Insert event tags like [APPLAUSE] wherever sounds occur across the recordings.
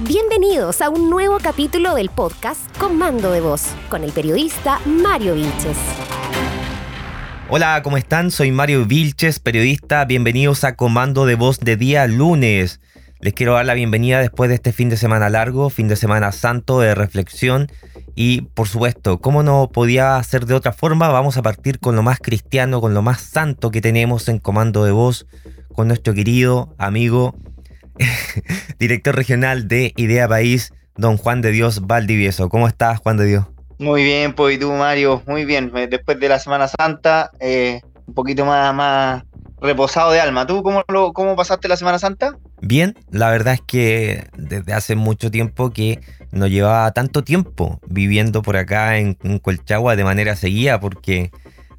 Bienvenidos a un nuevo capítulo del podcast Comando de Voz con el periodista Mario Vilches. Hola, ¿cómo están? Soy Mario Vilches, periodista. Bienvenidos a Comando de Voz de día lunes. Les quiero dar la bienvenida después de este fin de semana largo, fin de semana santo de reflexión. Y por supuesto, como no podía ser de otra forma, vamos a partir con lo más cristiano, con lo más santo que tenemos en Comando de Voz, con nuestro querido amigo, [LAUGHS] director regional de Idea País, don Juan de Dios Valdivieso. ¿Cómo estás, Juan de Dios? Muy bien, pues y tú, Mario, muy bien. Después de la Semana Santa, eh, un poquito más, más reposado de alma. ¿Tú cómo, lo, cómo pasaste la Semana Santa? Bien, la verdad es que desde hace mucho tiempo que no llevaba tanto tiempo viviendo por acá en, Colchagua de manera seguida, porque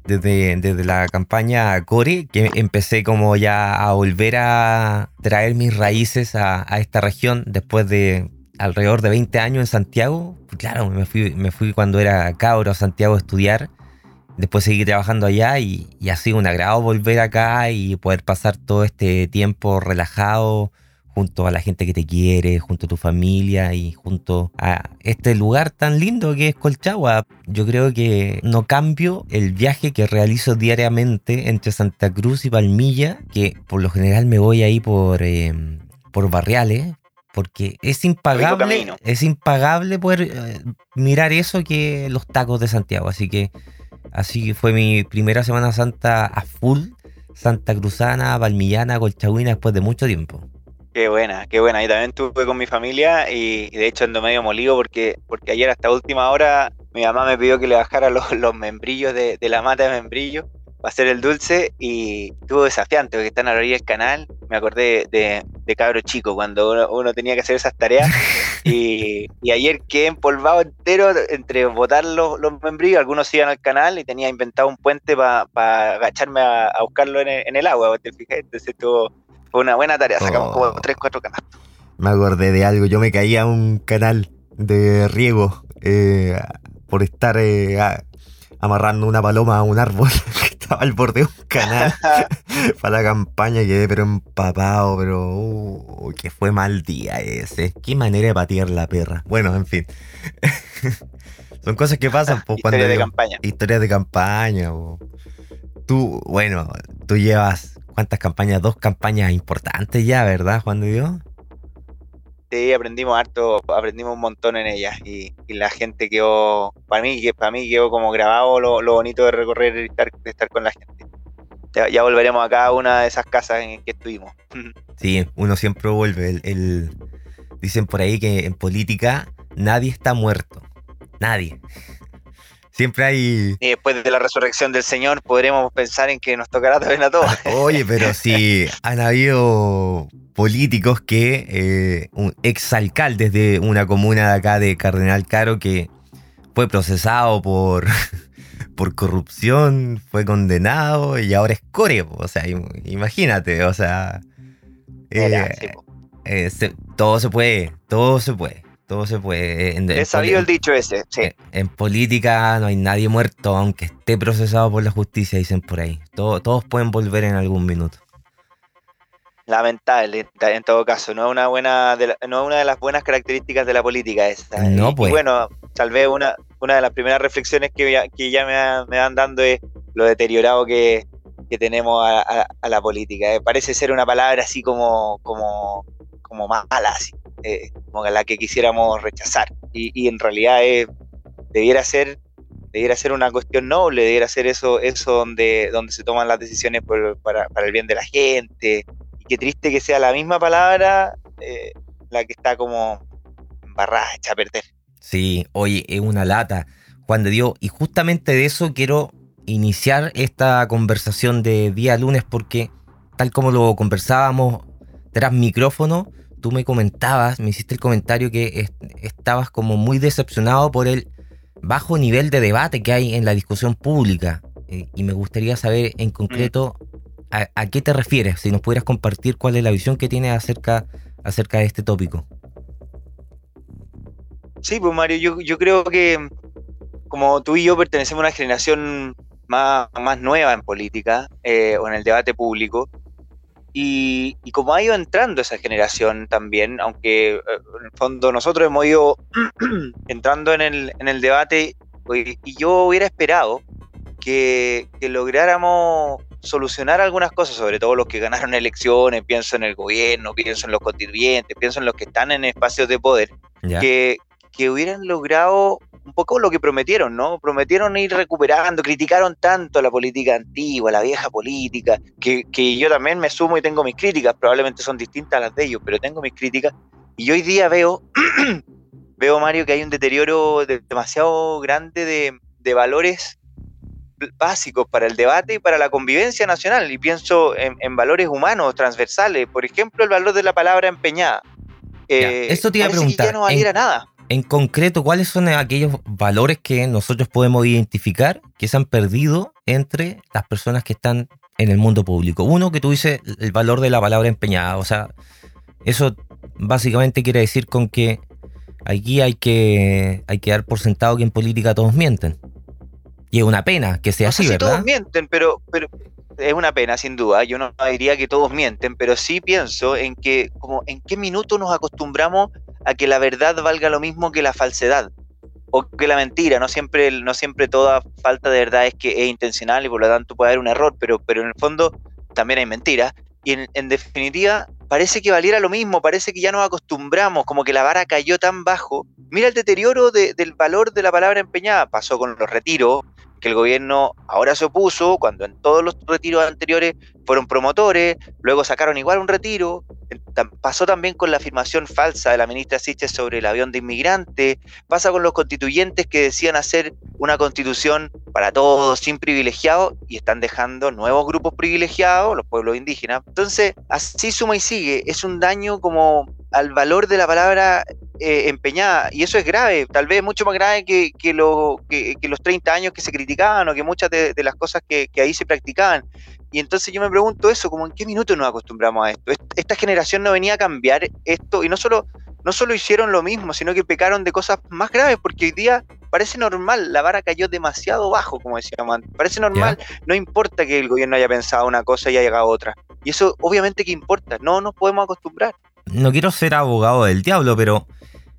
desde, desde la campaña Core, que empecé como ya a volver a traer mis raíces a, esta región después de alrededor de 20 años en Santiago. Claro, me fui, me fui cuando era cabro a Santiago a estudiar. Después seguí trabajando allá y, y ha sido un agrado volver acá y poder pasar todo este tiempo relajado, junto a la gente que te quiere, junto a tu familia y junto a este lugar tan lindo que es Colchagua. Yo creo que no cambio el viaje que realizo diariamente entre Santa Cruz y Palmilla, que por lo general me voy ahí por, eh, por barriales, porque es impagable, es impagable poder eh, mirar eso que los tacos de Santiago. Así que así fue mi primera Semana Santa a full, Santa Cruzana, Palmillana, Colchagüina después de mucho tiempo. Qué buena, qué buena. Y también estuve con mi familia y, de hecho ando medio molido porque, porque ayer hasta última hora mi mamá me pidió que le bajara [LAUGHS] los, membrillos de, la mata de membrillo para hacer el dulce y estuvo desafiante porque están a la orilla del canal. Me acordé de, de cabro chico cuando uno, tenía que hacer esas tareas [LAUGHS] y, ayer quedé empolvado entero entre botar los, membrillos. Algunos iban al canal y tenía inventado un puente para agacharme a, buscarlo en el, en el agua. ¿te Entonces estuvo fue una buena tarea, sacamos como 3, 4 canastos. Me acordé de algo, yo me caí a un canal de riego eh, por estar eh, amarrando una paloma a un árbol [LAUGHS] que estaba al borde de un canal [LAUGHS] [LAUGHS] para la campaña quedé pero empapado, pero uh, que fue mal día ese. Qué manera de patear la perra. Bueno, en fin. Son cosas que pasan pues, cuando Historia de campaña. Historias de campaña. Tú, bueno, tú llevas ¿Cuántas campañas? Dos campañas importantes ya, ¿verdad, Juan de Dios? Sí, aprendimos harto, aprendimos un montón en ellas y, la gente quedó, para mí, para mí quedó como grabado lo, bonito de recorrer y estar, de estar con la gente. Ya, volveremos a cada una de esas casas en que estuvimos. [LAUGHS] Sí, uno siempre vuelve. el, dicen por ahí que en política nadie está muerto. Nadie. Siempre hay. Y después de la resurrección del Señor podremos pensar en que nos tocará también a todos. [LAUGHS] Oye, pero sí, han habido políticos que. Eh, un exalcaldes de una comuna de acá de Cardenal Caro que fue procesado por. [LAUGHS] por corrupción, fue condenado y ahora es core. O sea, imagínate, o sea. Eh, eh, todo se puede, todo se puede. Todo se puede. En, He sabido el dicho ese, sí. En, política no hay nadie muerto, aunque esté procesado por la justicia, dicen por ahí. todos pueden volver en algún minuto. Lamentable, en todo caso. No es una buena, de no una de las buenas características de la política esta. No, pues. Y bueno, tal vez una, una de las primeras reflexiones que ya, que ya me, me, van dando es lo deteriorado que, que tenemos a, la política. Eh, parece ser una palabra así como, como, como mala, así eh, como la que quisiéramos rechazar. Y, en realidad debiera ser debiera ser una cuestión noble, debiera ser eso, eso donde, donde se toman las decisiones para, el bien de la gente. Y qué triste que sea la misma palabra eh, la que está como embarrada, hecha a perder. Sí, oye, es una lata, Juan de Dios. Y justamente de eso quiero iniciar esta conversación de día lunes porque tal como lo conversábamos tras micrófono, tú me comentabas, me hiciste el comentario que estabas como muy decepcionado por el bajo nivel de debate que hay en la discusión pública. Eh, y me gustaría saber en concreto a, qué te refieres, si nos pudieras compartir cuál es la visión que tienes acerca, acerca de este tópico. Sí, pues Mario, yo, creo que como tú y yo pertenecemos a una generación más, más nueva en política eh, o en el debate público, Y, como ha ido entrando esa generación también, aunque eh, en el fondo nosotros hemos ido [CLEARS THROAT] entrando en el, en el debate, y yo hubiera esperado que, que, lográramos solucionar algunas cosas, sobre todo los que ganaron elecciones, pienso en el gobierno, pienso en los contribuyentes, pienso en los que están en espacios de poder, que, que hubieran logrado un poco lo que prometieron, ¿no? Prometieron ir recuperando, criticaron tanto la política antigua, la vieja política, que, que, yo también me sumo y tengo mis críticas, probablemente son distintas a las de ellos, pero tengo mis críticas. Y hoy día veo, [CLEARS THROAT] veo Mario, que hay un deterioro demasiado grande de, de, valores básicos para el debate y para la convivencia nacional. Y pienso en, en valores humanos, transversales. Por ejemplo, el valor de la palabra empeñada. Eh, eso te iba a preguntar. Que ya no valiera nada en concreto, ¿cuáles son aquellos valores que nosotros podemos identificar que se han perdido entre las personas que están en el mundo público? Uno, que tú dices el valor de la palabra empeñada. O sea, eso básicamente quiere decir con que aquí hay que, hay que dar por sentado que en política todos mienten. Y es una pena que sea así, ¿verdad? Todos mienten, pero, pero es una pena, sin duda. Yo no diría que todos mienten, pero sí pienso en que, como, en qué minuto nos acostumbramos a que la verdad valga lo mismo que la falsedad o que la mentira. No siempre, no siempre toda falta de verdad es que es intencional y por lo tanto puede haber un error, pero, pero en el fondo también hay mentiras. Y en, definitiva, parece que valiera lo mismo, parece que ya nos acostumbramos, como que la vara cayó tan bajo. Mira el deterioro del valor de la palabra empeñada. Pasó con los retiros, que el gobierno ahora se opuso, cuando en todos los retiros anteriores fueron promotores, luego sacaron igual un retiro, pasó también con la afirmación falsa de la ministra Siches sobre el avión de inmigrantes, pasa con los constituyentes que decían hacer una constitución para todos, sin privilegiados, y están dejando nuevos grupos privilegiados, los pueblos indígenas. Entonces, así suma y sigue, es un daño como al valor de la palabra eh, empeñada. Y eso es grave, tal vez mucho más grave que, que, lo, que, los 30 años que se criticaban o que muchas de, las cosas que, ahí se practicaban. Y entonces yo me pregunto eso, como en qué minuto nos acostumbramos a esto. Esta generación no venía a cambiar esto y no solo, no solo hicieron lo mismo, sino que pecaron de cosas más graves, porque hoy día parece normal, la vara cayó demasiado bajo, como decíamos antes. Parece normal, no importa que el gobierno haya pensado una cosa y haya llegado otra. Y eso obviamente que importa, no nos podemos acostumbrar no quiero ser abogado del diablo, pero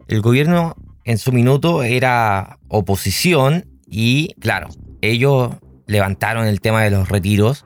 el gobierno en su minuto era oposición y claro, ellos levantaron el tema de los retiros,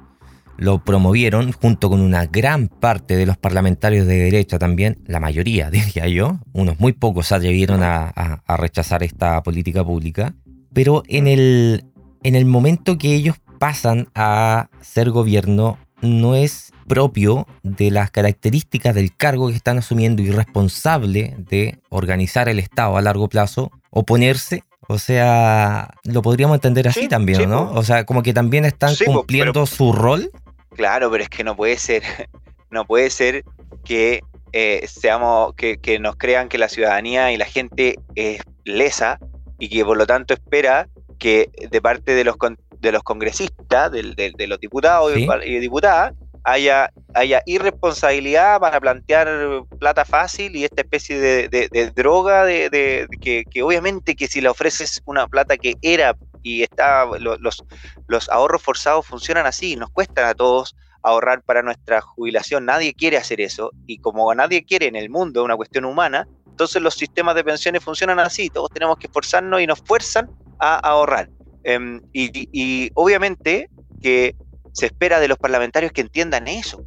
lo promovieron junto con una gran parte de los parlamentarios de derecha también, la mayoría, [LAUGHS] diría yo, unos muy pocos se atrevieron a, a rechazar esta política pública, pero en el, en el momento que ellos pasan a ser gobierno, no es propio de las características del cargo que están asumiendo y responsable de organizar el Estado a largo plazo, oponerse. O sea, lo podríamos entender así también, ¿no? O sea, como que también están cumpliendo su rol. Claro, pero es que no puede ser, [LAUGHS] no puede ser que eh, seamos, que, nos crean que la ciudadanía y la gente es lesa y que por lo tanto espera que de parte de los, de los congresistas, de, los diputados y diputadas, haya, haya irresponsabilidad para plantear plata fácil y esta especie de, droga de, que, obviamente que si le ofreces una plata que era y está los, los ahorros forzados funcionan así, nos cuestan a todos ahorrar para nuestra jubilación, nadie quiere hacer eso y como nadie quiere en el mundo una cuestión humana, entonces los sistemas de pensiones funcionan así, todos tenemos que esforzarnos y nos fuerzan a ahorrar. Em, y obviamente que se espera de los parlamentarios que entiendan eso.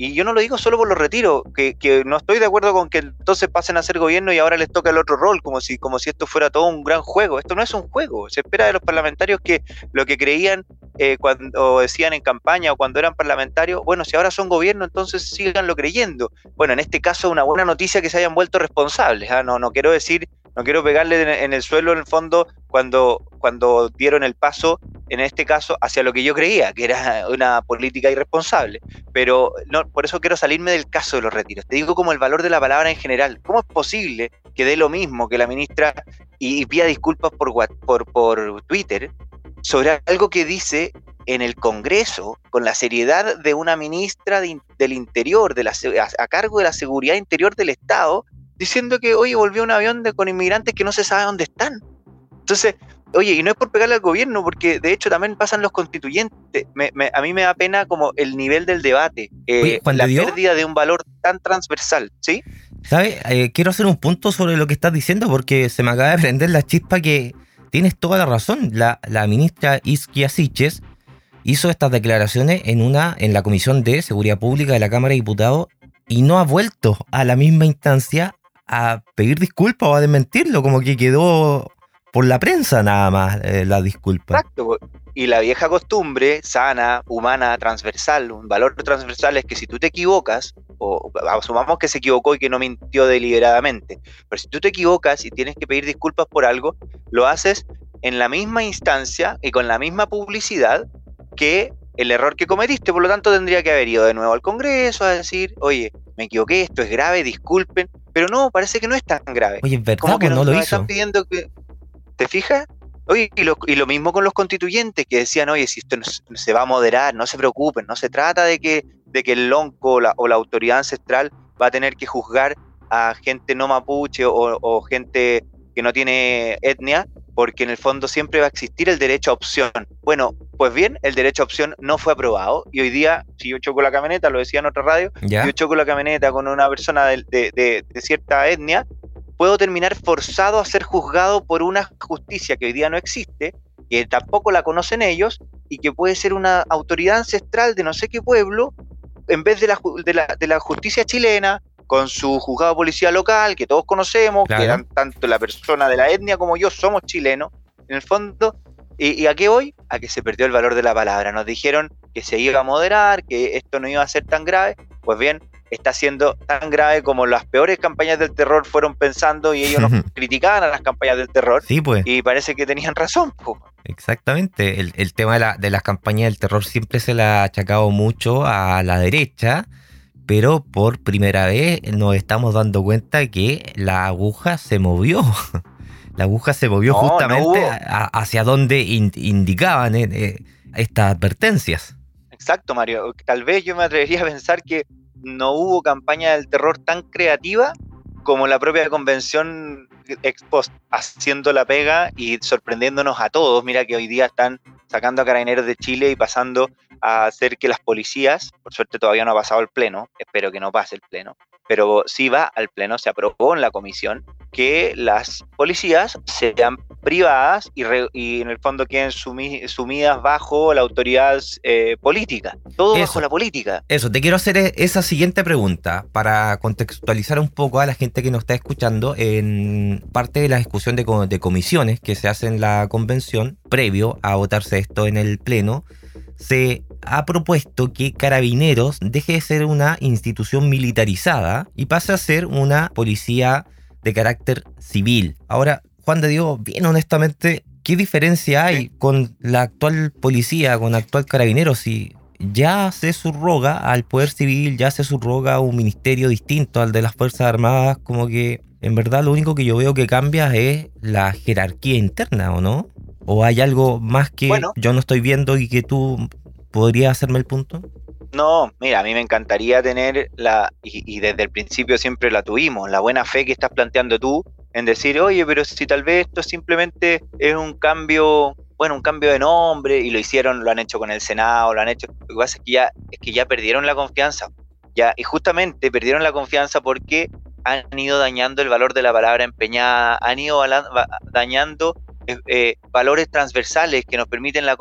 Y yo no lo digo solo por los retiros, que, no estoy de acuerdo con que entonces pasen a ser gobierno y ahora les toca el otro rol, como si, como si esto fuera todo un gran juego. Esto no es un juego. Se espera de los parlamentarios que lo que creían eh, cuando decían en campaña o cuando eran parlamentarios, bueno, si ahora son gobierno, entonces síganlo creyendo. Bueno, en este caso, una buena noticia que se hayan vuelto responsables. ¿ah? No, no quiero decir no quiero pegarle en el suelo en el fondo cuando, cuando dieron el paso, en este caso, hacia lo que yo creía, que era una política irresponsable. Pero no, por eso quiero salirme del caso de los retiros. Te digo como el valor de la palabra en general. ¿Cómo es posible que dé lo mismo que la ministra y, pida disculpas por, por, por Twitter sobre algo que dice en el Congreso, con la seriedad de una ministra del Interior, de la, a, cargo de la seguridad interior del Estado, diciendo que hoy volvió un avión de, con inmigrantes que no se sabe dónde están. Entonces, Oye, y no es por pegarle al gobierno, porque de hecho también pasan los constituyentes. a mí me da pena como el nivel del debate, eh, la pérdida de un valor tan transversal, ¿sí? ¿Sabes? Eh, quiero hacer un punto sobre lo que estás diciendo porque se me acaba de prender la chispa que tienes toda la razón. La, la ministra Isquia Siches hizo estas declaraciones en, una, en la Comisión de Seguridad Pública de la Cámara de Diputados y no ha vuelto a la misma instancia a pedir disculpas o a desmentirlo, como que quedó por la prensa nada más eh, la disculpa. Exacto. Y la vieja costumbre sana, humana, transversal, un valor transversal es que si tú te equivocas, o asumamos que se equivocó y que no mintió deliberadamente, pero si tú te equivocas y tienes que pedir disculpas por algo, lo haces en la misma instancia y con la misma publicidad que el error que cometiste, por lo tanto tendría que haber ido de nuevo al Congreso a decir, oye, me equivoqué, esto es grave, disculpen, pero no, parece que no es tan grave. Oye, verdad, Como que no lo hizo. están pidiendo que, ¿Te fijas? Oye, y lo, mismo con los constituyentes que decían, oye, si esto se va a moderar, no se preocupen, no se trata de que, de que el lonco o la, autoridad ancestral va a tener que juzgar a gente no mapuche o, gente que no tiene etnia, porque en el fondo siempre va a existir el derecho a opción. Bueno, pues bien, el derecho a opción no fue aprobado y hoy día, si yo choco la camioneta, lo decía en otra radio, si yo choco la camioneta con una persona de, de cierta etnia, puedo terminar forzado a ser juzgado por una justicia que hoy día no existe, que tampoco la conocen ellos, y que puede ser una autoridad ancestral de no sé qué pueblo, en vez de la, de la, justicia chilena, con su juzgado policía local, que todos conocemos, que eran tanto la persona de la etnia como yo, somos chilenos, en el fondo. ¿Y, ¿Y a qué voy? A que se perdió el valor de la palabra. Nos dijeron que se iba a moderar, que esto no iba a ser tan grave. Pues bien, está siendo tan grave como las peores campañas del terror fueron pensando y ellos nos [LAUGHS] criticaban a las campañas del terror. Sí, pues. Y parece que tenían razón. Exactamente. El, tema de, la, de, las campañas del terror siempre se le ha achacado mucho a la derecha, pero por primera vez nos estamos dando cuenta que la aguja se movió. [LAUGHS] La aguja se movió justamente hacia donde indicaban eh, eh, estas advertencias. Exacto, Mario. Tal vez yo me atrevería a pensar que no hubo campaña del terror tan creativa como la propia convención expost haciendo la pega y sorprendiéndonos a todos. Mira que hoy día están sacando a carabineros de Chile y pasando a hacer que las policías, por suerte todavía no ha pasado el pleno, espero que no pase el pleno, pero sí va al pleno, se aprobó en la comisión que las policías sean privadas y, en el fondo queden sumidas bajo la autoridad eh, política. Todo bajo la política. Eso, te quiero hacer e-, esa siguiente pregunta para contextualizar un poco a la gente que nos está escuchando en parte de la discusión de, de comisiones que se hace en la convención previo a votarse esto en el pleno se ha propuesto que Carabineros deje de ser una institución militarizada y pase a ser una policía de carácter civil. Ahora, Juan de Dios, bien honestamente, ¿qué diferencia hay con la actual policía, con el actual carabinero? Si ya se subroga al poder civil, ya se subroga un ministerio distinto al de las Fuerzas Armadas, como que en verdad lo único que yo veo que cambia es la jerarquía interna, ¿o no? ¿O hay algo más que yo no estoy viendo y que tú podrías hacerme el punto? No, mira, a mí me encantaría tener la, y, desde el principio siempre la tuvimos, la buena fe que estás planteando tú en decir, oye, pero si tal vez esto simplemente es un cambio, bueno, un cambio de nombre y lo hicieron, lo han hecho con el Senado, lo han hecho, lo que pasa es que ya, es que ya perdieron la confianza, ya, y justamente perdieron la confianza porque han ido dañando el valor de la palabra empeñada, han ido dañando eh, valores transversales que nos permiten la,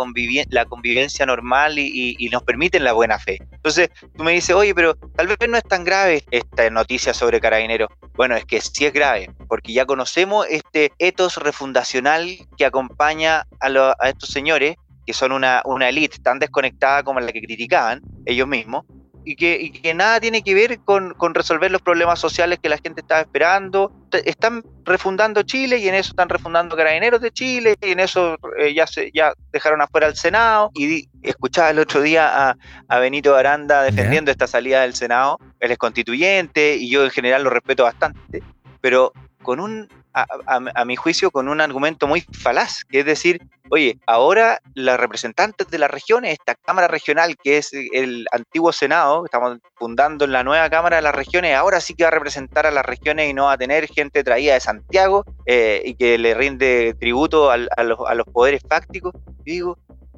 la convivencia normal y, nos permiten la buena fe. Entonces, tú me dices, oye, pero tal vez no es tan grave esta noticia sobre Carabineros. Bueno, es que sí es grave, porque ya conocemos este etos refundacional que acompaña a, a estos señores, que son una, una élite tan desconectada como la que criticaban ellos mismos, y que, que nada tiene que ver con, resolver los problemas sociales que la gente estaba esperando. Están refundando Chile y en eso están refundando Carabineros de Chile y en eso eh, ya, se, ya dejaron afuera al Senado. Y escuchaba el otro día a, Benito Aranda defendiendo esta salida del Senado. Él es constituyente y yo en general lo respeto bastante. Pero con un, a, mi juicio, con un argumento muy falaz, que es decir, oye, ahora los representantes de las regiones, esta Cámara Regional, que es el antiguo Senado, estamos fundando en la nueva Cámara de las Regiones, ahora sí que va a representar a las regiones y no va a tener gente traída de Santiago eh, y que le rinde tributo a, los, a los poderes fácticos. Digo,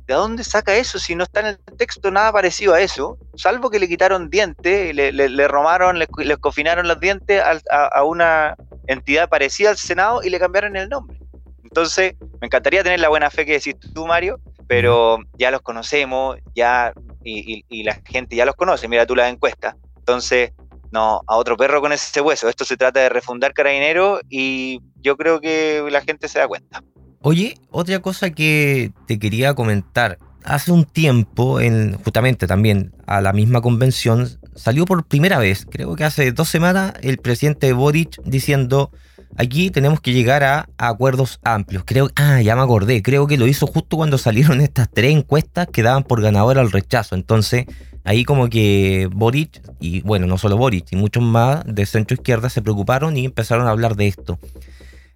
¿De dónde saca eso si no está en el texto nada parecido a eso? Salvo que le quitaron dientes, le, le, romaron, le, cofinaron los dientes a, una entidad parecida al Senado y le cambiaron el nombre. Entonces, me encantaría tener la buena fe que decís tú, Mario, pero ya los conocemos, ya, y, la gente ya los conoce, mira tú la encuesta. Entonces, no, a otro perro con ese hueso. Esto se trata de refundar Carabinero y yo creo que la gente se da cuenta. Oye, otra cosa que te quería comentar. Hace un tiempo, en, justamente también a la misma convención, salió por primera vez, creo que hace dos semanas, el presidente Boric diciendo, aquí tenemos que llegar a, acuerdos amplios. Creo, ah, ya me acordé, creo que lo hizo justo cuando [LAUGHS] salieron estas tres encuestas que daban por ganador al rechazo. Entonces, ahí como que Boric, y bueno, no solo Boric, y muchos más de centro izquierda se preocuparon y empezaron a hablar de esto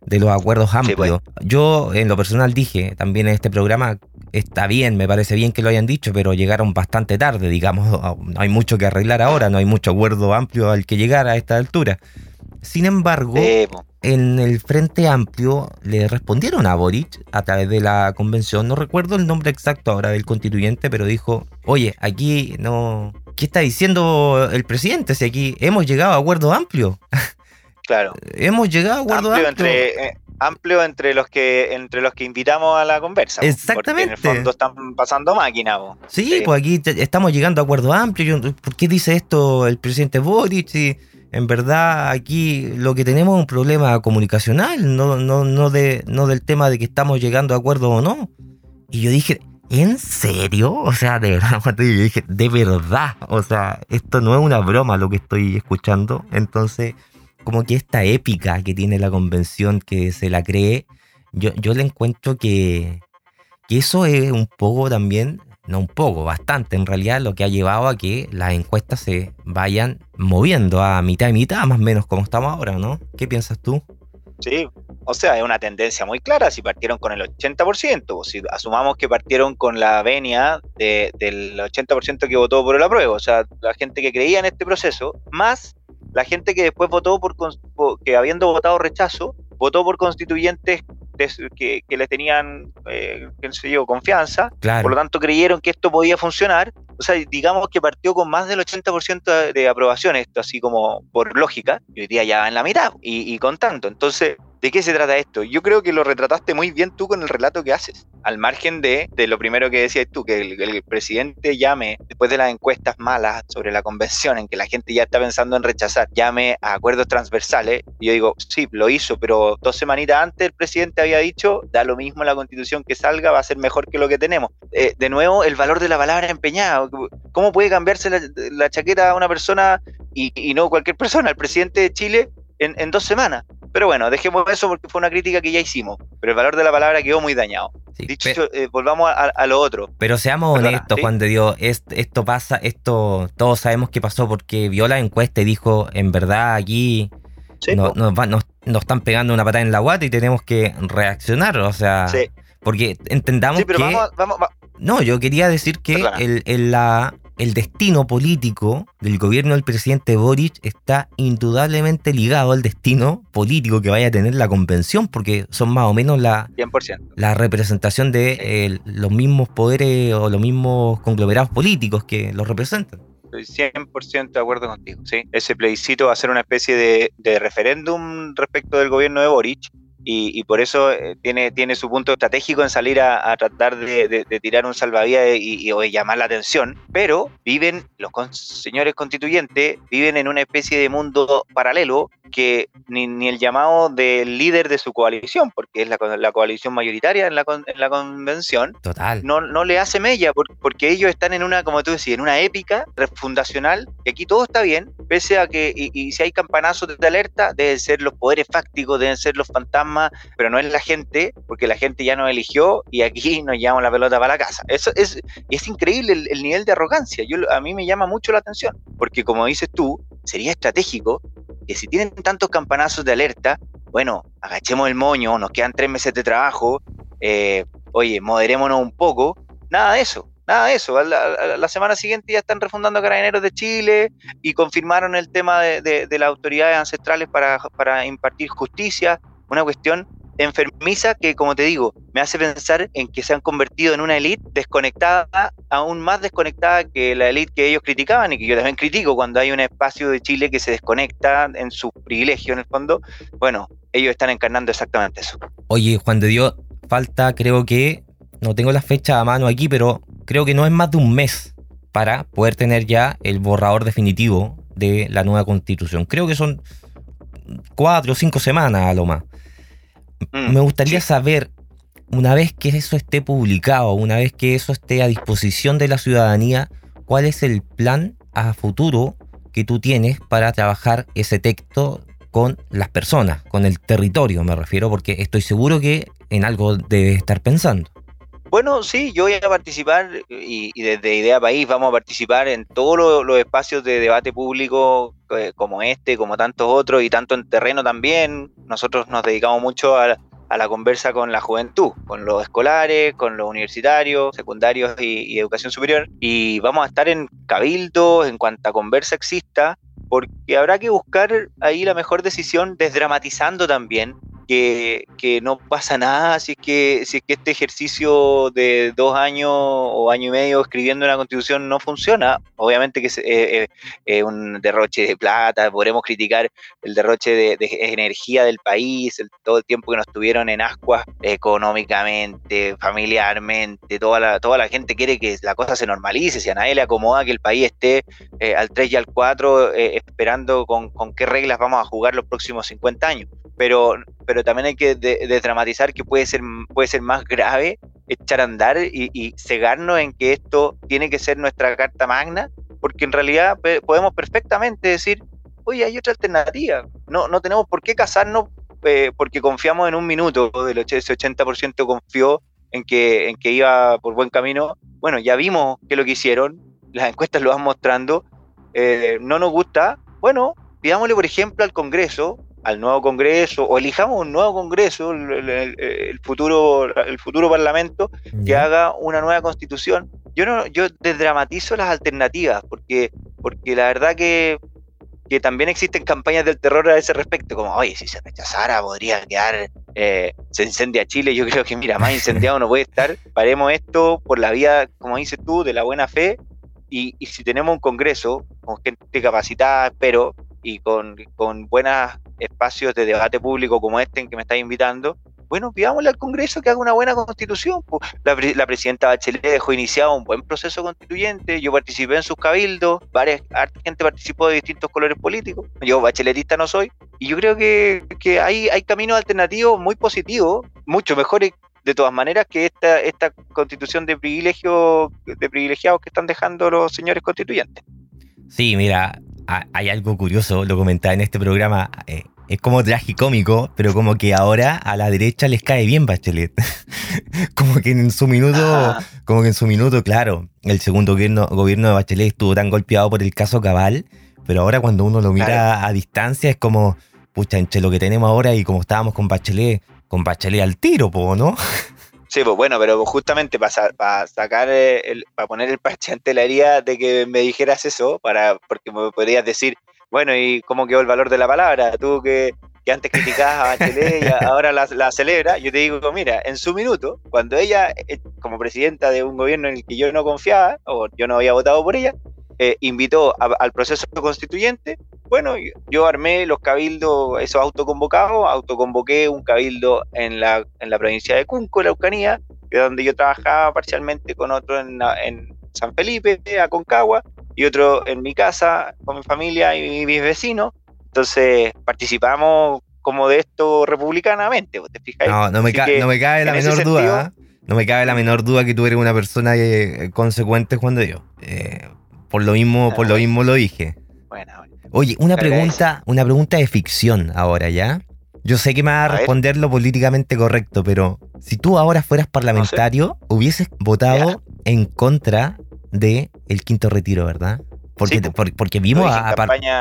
de los acuerdos pues. amplios. Yo en lo personal dije también en este programa, está bien, me parece bien que lo hayan dicho, pero llegaron bastante tarde, digamos, no hay mucho que arreglar ahora, no hay mucho acuerdo amplio al que llegar a esta altura. Sin embargo, en el Frente Amplio le respondieron a Boric a través de la convención, no recuerdo el nombre exacto ahora del constituyente, pero dijo, oye, aquí no... ¿Qué está diciendo el presidente? Si aquí hemos llegado a acuerdo amplio. [LAUGHS] Claro. Hemos llegado a acuerdo amplio. Entre, eh, amplio entre los que entre los que invitamos a la conversa. Exactamente. Porque en el fondo están pasando máquinas. Sí, pues aquí estamos llegando a acuerdo amplio. ¿Por qué dice esto el presidente Boric? En verdad aquí lo que tenemos es un problema comunicacional, no, no, no, de, no del tema de que estamos llegando a acuerdo o no. Y yo dije, ¿En serio? O sea, de verdad, [LAUGHS] yo dije, de verdad. O sea, esto no es una broma lo que estoy escuchando. Entonces, como que esta épica que tiene la convención, que se la cree, yo, yo le encuentro que, que eso es un poco también, no un poco, bastante en realidad, lo que ha llevado a que las encuestas se vayan moviendo a mitad y mitad, más o menos como estamos ahora, ¿no? ¿Qué piensas tú? Sí, o sea, es una tendencia muy clara. Si partieron con el 80%, si asumamos que partieron con la venia del 80% que votó por el apruebo, o sea, la gente que creía en este proceso, más la gente que después votó por, que habiendo votado rechazo, votó por constituyentes que, que les tenían, eh, confianza, por lo tanto creyeron que esto podía funcionar. O sea, digamos que partió con más del 80% de aprobación, esto así como por lógica, y hoy día ya va en la mitad, y, y con tanto. Entonces, ¿De qué se trata esto? Yo creo que lo retrataste muy bien tú con el relato que haces. Al margen de, lo primero que decías tú, que el, presidente llame, después de las encuestas malas sobre la convención, en que la gente ya está pensando en rechazar, llame a acuerdos transversales. Y yo digo, sí, lo hizo, pero dos semanitas antes el presidente había dicho, da lo mismo la constitución que salga, va a ser mejor que lo que tenemos. Eh, de nuevo, el valor de la palabra empeñada. ¿Cómo puede cambiarse la, chaqueta a una persona y, no cualquier persona? El presidente de Chile en dos semanas. Pero bueno, dejemos eso porque fue una crítica que ya hicimos. Pero el valor de la palabra quedó muy dañado. Dicho, eh, volvamos a, lo otro. Pero seamos honestos, Juan de Dios. Esto, pasa, esto todos sabemos que pasó porque vio la encuesta y dijo, en verdad aquí nos, están pegando una patada en la guata y tenemos que reaccionar. O sea, porque entendamos que... Vamos, no, yo quería decir que el, la, el destino político del gobierno del presidente Boric está indudablemente ligado al destino político que vaya a tener la convención, porque son más o menos la, la representación de eh, los mismos poderes o los mismos conglomerados políticos que los representan. Estoy 100% de acuerdo contigo. ¿sí? Ese plebiscito va a ser una especie de, de referéndum respecto del gobierno de Boric y, por eso eh, tiene, tiene su punto estratégico en salir a, tratar de, tirar un salvavidas y, y, llamar la atención, pero viven, los señores constituyentes, viven en una especie de mundo paralelo que ni, ni, el llamado del líder de su coalición, porque es la, la coalición mayoritaria en la, en la convención, Total. No, no le hace mella, porque, ellos están en una, como tú decías, en una épica refundacional, que aquí todo está bien, pese a que, y, si hay campanazos de alerta, deben ser los poderes fácticos, deben ser los fantasmas, pero no es la gente, porque la gente ya nos eligió y aquí [LAUGHS] nos llevamos la pelota para la casa. Eso es, es increíble el, el nivel de arrogancia. Yo, a mí me llama mucho la atención, porque como dices tú, sería estratégico que si tienen tantos campanazos de alerta, bueno, agachemos el moño, nos quedan tres meses de trabajo, eh, oye, moderémonos un poco. Nada de eso, nada de eso. La, semana siguiente ya están refundando Carabineros de Chile y confirmaron el tema de, las autoridades ancestrales para impartir justicia. Una cuestión enfermiza que, como te digo, me hace pensar en que se han convertido en una élite desconectada, aún más desconectada que la élite que ellos criticaban y que yo también critico cuando hay un espacio de Chile que se desconecta en su privilegio en el fondo. Bueno, ellos están encarnando exactamente eso. Oye, Juan de Dios, falta creo que, no tengo la fecha a mano aquí, pero creo que no es más de un mes para poder tener ya el borrador definitivo de la nueva constitución. Creo que son cuatro o cinco semanas a lo más. Mm, Me gustaría saber, una vez que eso esté publicado, una vez que eso esté a disposición de la ciudadanía, cuál es el plan a futuro que tú tienes para trabajar ese texto con las personas, con el territorio me refiero, porque estoy seguro que en algo debes estar pensando. Bueno, sí, yo voy a participar y, desde Idea País vamos a participar en todos los, espacios de debate público eh, como este, como tantos otros y tanto en terreno también. Nosotros nos dedicamos mucho a, la conversa con la juventud, con los escolares, con los universitarios, secundarios y, educación superior. Y vamos a estar en cabildos, en cuanta conversa exista, porque habrá que buscar ahí la mejor decisión, desdramatizando también que, no pasa nada si es, que, si es que este ejercicio de dos años o año y medio escribiendo una constitución no funciona. Obviamente que es eh, eh, un derroche de plata, podremos criticar el derroche de, energía del país, todo el tiempo que nos tuvieron en ascuas económicamente, familiarmente, toda la, toda la gente quiere que la cosa se normalice, si a nadie le acomoda que el país esté eh, al 3 y al 4 esperando con, con qué reglas vamos a jugar los próximos 50 años pero, pero también hay que desdramatizar que puede ser, puede ser más grave echar a andar y, cegarnos en que esto tiene que ser nuestra carta magna, porque en realidad podemos perfectamente decir, oye, hay otra alternativa, no, no tenemos por qué casarnos eh, porque confiamos en un minuto, ese 80% confió en que, en que iba por buen camino, bueno, ya vimos que lo que hicieron, las encuestas lo van mostrando, eh, no nos gusta, bueno, pidámosle por ejemplo al Congreso al nuevo Congreso o elijamos un nuevo Congreso, el, futuro, el futuro Parlamento, que haga una nueva constitución. Yo no, yo desdramatizo las alternativas, porque, porque la verdad que, que también existen campañas del terror a ese respecto, como, oye, si se rechazara podría quedar, eh, se incendia Chile, yo creo que, mira, más [LAUGHS] incendiado no puede estar, paremos esto por la vía, como dices tú, de la buena fe, y, y si tenemos un Congreso con gente capacitada, pero y con, con buenos espacios de debate público como este en que me estás invitando, bueno, pidámosle al Congreso que haga una buena constitución. La, la, presidenta Bachelet dejó iniciado un buen proceso constituyente, yo participé en sus cabildos, varias gente participó de distintos colores políticos, yo bacheletista no soy, y yo creo que, que hay, hay caminos alternativos muy positivos, mucho mejores de todas maneras que esta, esta constitución de privilegio, de privilegiados que están dejando los señores constituyentes. Sí, mira, hay algo curioso, lo comentaba en este programa, eh, es como tragicómico, pero como que ahora a la derecha les cae bien Bachelet. [LAUGHS] como que en su minuto, ah. como que en su minuto, claro, el segundo gobierno, gobierno de Bachelet estuvo tan golpeado por el caso Cabal, pero ahora cuando uno lo mira a distancia es como, pucha, entre lo que tenemos ahora y como estábamos con Bachelet, con Bachelet al tiro, ¿no? [LAUGHS] Sí, pues bueno, pero justamente para, sacar, el, para poner el parche ante la herida de que me dijeras eso, para, porque me podrías decir, bueno, ¿y cómo quedó el valor de la palabra? Tú que, antes criticabas a Bachelet y ahora la, la, celebra, yo te digo, mira, en su minuto, cuando ella, eh, como presidenta de un gobierno en el que yo no confiaba, o yo no había votado por ella, eh, invitó al proceso constituyente, bueno, yo, armé los cabildos, esos autoconvocados, autoconvoqué un cabildo en la, en la provincia de Cunco, la Eucanía, donde yo trabajaba parcialmente con otro en, en San Felipe, Aconcagua, y otro en mi casa, con mi familia y mis vecinos. Entonces participamos como de esto republicanamente, ¿te fijáis? No, no me, cabe la menor duda. ¿eh? No me cabe la menor duda que tú eres una persona eh, consecuente, Juan de Dios. Eh, por lo mismo, por lo mismo lo dije. Bueno, Oye, una pregunta, una pregunta de ficción ahora, ¿ya? Yo sé que me va a, responder lo políticamente correcto, pero si tú ahora fueras parlamentario, hubieses votado en contra de el quinto retiro, ¿verdad? Porque, porque, vimos, a,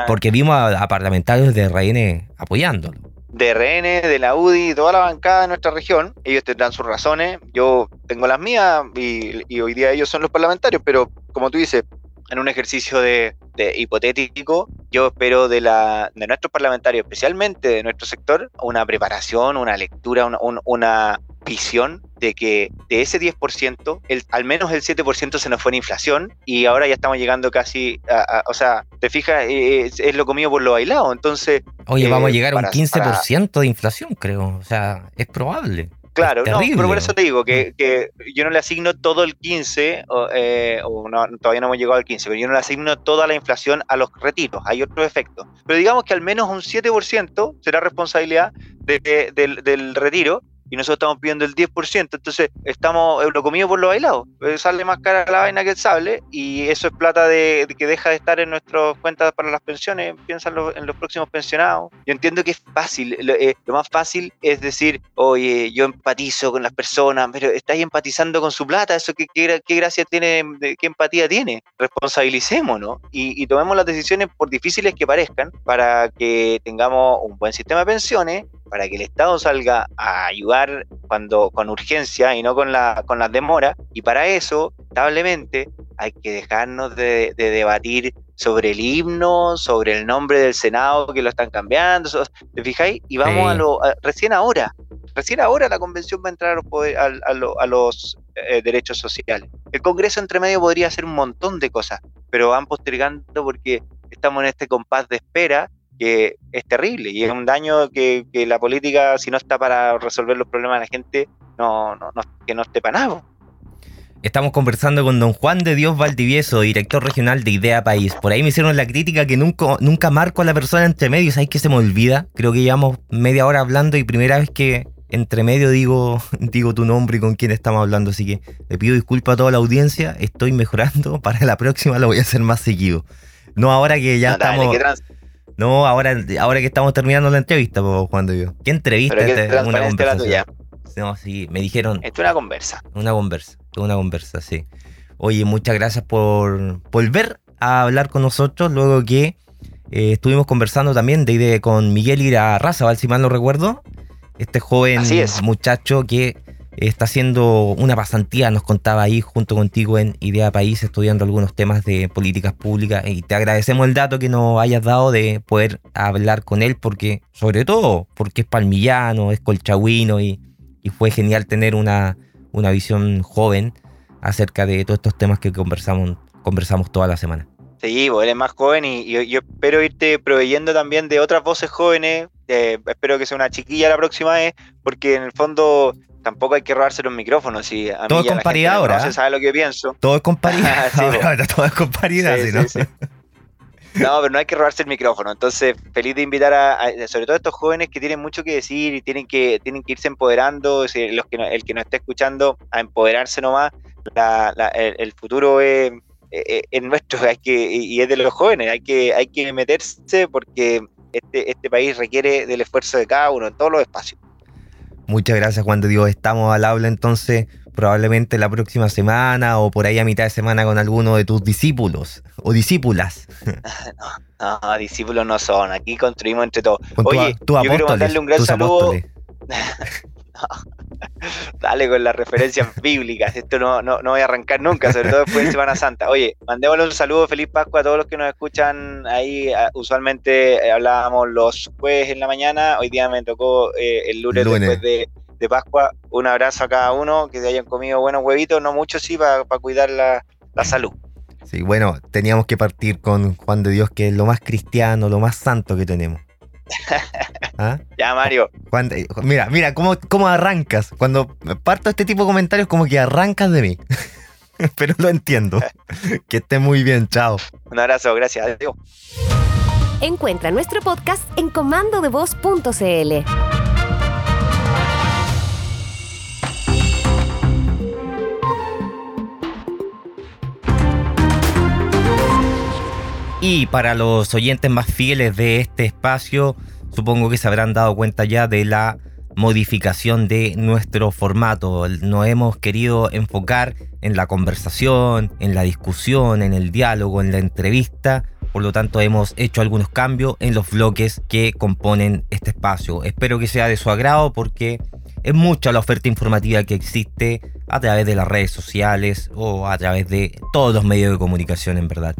porque vimos a, parlamentarios de RN apoyándolo. de RN, de la UDI, toda la bancada de nuestra región. Ellos tendrán sus razones, yo tengo las mías y, hoy día ellos son los parlamentarios, pero como tú dices, en un ejercicio de, hipotético, yo espero de, la, de nuestros parlamentarios, especialmente de nuestro sector, una preparación, una lectura, una visión de que de ese 10%, el, al menos el 7% se nos fue en inflación y ahora ya estamos llegando casi a, o sea, te fijas, eh, es, lo comido por lo bailado, entonces... Oye, vamos a eh, llegar a un 15% de inflación, creo, o sea, es probable. Claro, no, pero por eso te digo que, que, yo no le asigno todo el 15, o, eh, o no, todavía no hemos llegado al 15, pero yo no le asigno toda la inflación a los retiros, hay otros efectos. Pero digamos que al menos un 7% será responsabilidad de, del, del retiro y nosotros estamos pidiendo el 10%, entonces estamos lo comido por lo bailado. Eh, sale más cara la vaina que el sable y eso es plata de, que deja de estar en nuestras cuentas para las pensiones, piensa en, los próximos pensionados. Yo entiendo que es fácil, eh, lo, más fácil es decir, oye, yo empatizo con las personas, pero estáis empatizando con su plata, eso qué, qué, gracia tiene, qué empatía tiene. Responsabilicémonos y, y tomemos las decisiones por difíciles que parezcan para que tengamos un buen sistema de pensiones para que el Estado salga a ayudar cuando con urgencia y no con la con las demoras y para eso lamentablemente hay que dejarnos de, debatir sobre el himno, sobre el nombre del Senado que lo están cambiando, ¿te fijáis? Y vamos a lo recién ahora, recién ahora la convención va a entrar a los, eh, derechos sociales. El Congreso entre medio podría hacer un montón de cosas, pero van postergando porque estamos en este compás de espera que es terrible y es un daño que, la política, si no está para resolver los problemas de la gente, no, no, que no esté para nada. Estamos conversando con don Juan de Dios Valdivieso, director regional de Idea País. Por ahí me hicieron la crítica que nunca, nunca marco a la persona entre medio. ¿Sabes que se me olvida? Creo que llevamos media hora hablando y primera vez que entre medio digo, [LAUGHS] digo tu nombre y con quién estamos hablando. Así que le pido disculpas a toda la audiencia. Estoy mejorando. [LAUGHS] Para la próxima lo voy a hacer más seguido. No ahora que ya estamos... No, ahora, ahora que estamos terminando la entrevista, Juan de Dios. ¿Qué entrevista? es una conversación. No, sí, me dijeron. Es una conversa. Una conversa, una conversa, sí. Oye, muchas gracias por volver a hablar con nosotros luego que eh, estuvimos conversando también de, de con Miguel Ira Raza, si mal no recuerdo. Este joven muchacho que está haciendo una pasantía, nos contaba ahí junto contigo en Idea País, estudiando algunos temas de políticas públicas. Y te agradecemos el dato que nos hayas dado de poder hablar con él, porque, sobre todo, porque es palmillano, es colchagüino y, y fue genial tener una, una visión joven acerca de todos estos temas que conversamos, conversamos toda la semana. Sí, vos eres más joven y, yo, espero irte proveyendo también de otras voces jóvenes. Eh, espero que sea una chiquilla la próxima vez, porque en el fondo tampoco hay que robarse los micrófonos. Si a todo es con paridad ahora. No se sabe lo que pienso. Todo es con paridad. [LAUGHS] [LAUGHS] todo es con paridad, ¿no? No, pero no hay que robarse el micrófono. Entonces, feliz de invitar a, sobre todo a estos jóvenes que tienen mucho que decir y tienen que, tienen que irse empoderando, los que el que nos esté escuchando, a empoderarse nomás. el, futuro es, nuestro [LAUGHS] hay que, y es de los jóvenes. Hay que, hay que meterse porque este, este país requiere del esfuerzo de cada uno en todos los espacios. Muchas gracias, Juan de Dios. Estamos al habla entonces probablemente la próxima semana o por ahí a mitad de semana con alguno de tus discípulos o discípulas. [LAUGHS] No, no discípulos no son. Aquí construimos entre todos. Oye, yo quiero mandarle un gran saludo. [LAUGHS] [LAUGHS] [LAUGHS] Dale con las referencias [LAUGHS] bíblicas. Esto no, no, no, voy a arrancar nunca, sobre todo después de Semana Santa. Oye, mandémosle un saludo, feliz Pascua a todos los que nos escuchan ahí. Usualmente eh, hablábamos los jueves en la mañana, hoy día me tocó eh, el lunes, después de, Pascua. Un abrazo a cada uno, que se hayan comido buenos huevitos, no muchos sí, para cuidar la, la salud. Sí, bueno, teníamos que partir con Juan de Dios, que es lo más cristiano, lo más santo que tenemos. ¿Ah? Ya, Mario. mira, mira, cómo, cómo arrancas. Cuando parto este tipo de comentarios, como que arrancas de mí. [LAUGHS] Pero lo entiendo. [LAUGHS] que esté muy bien, chao. Un abrazo, gracias. Adiós. Encuentra nuestro podcast en comandodevoz.cl. Y para los oyentes más fieles de este espacio, supongo que se habrán dado cuenta ya de la modificación de nuestro formato. Nos hemos querido enfocar en la conversación, en la discusión, en el diálogo, en la entrevista, por lo tanto hemos hecho algunos cambios en los bloques que componen este espacio. Espero que sea de su agrado porque es mucha la oferta informativa que existe a través de las redes sociales o a través de todos los medios de comunicación en verdad.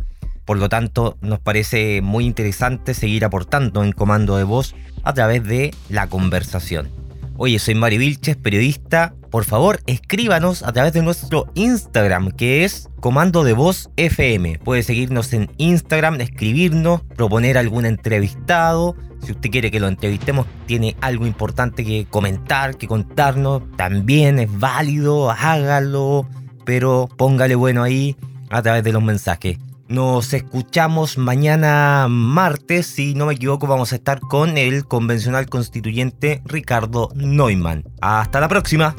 Por lo tanto, nos parece muy interesante seguir aportando en comando de voz a través de la conversación. Oye, soy Mari Vilches, periodista. Por favor, escríbanos a través de nuestro Instagram, que es Comando de Voz FM. Puede seguirnos en Instagram, escribirnos, proponer algún entrevistado. Si usted quiere que lo entrevistemos, tiene algo importante que comentar, que contarnos, también es válido, hágalo, pero póngale bueno ahí a través de los mensajes. Nos escuchamos mañana martes, si no me equivoco vamos a estar con el convencional constituyente Ricardo Neumann. Hasta la próxima.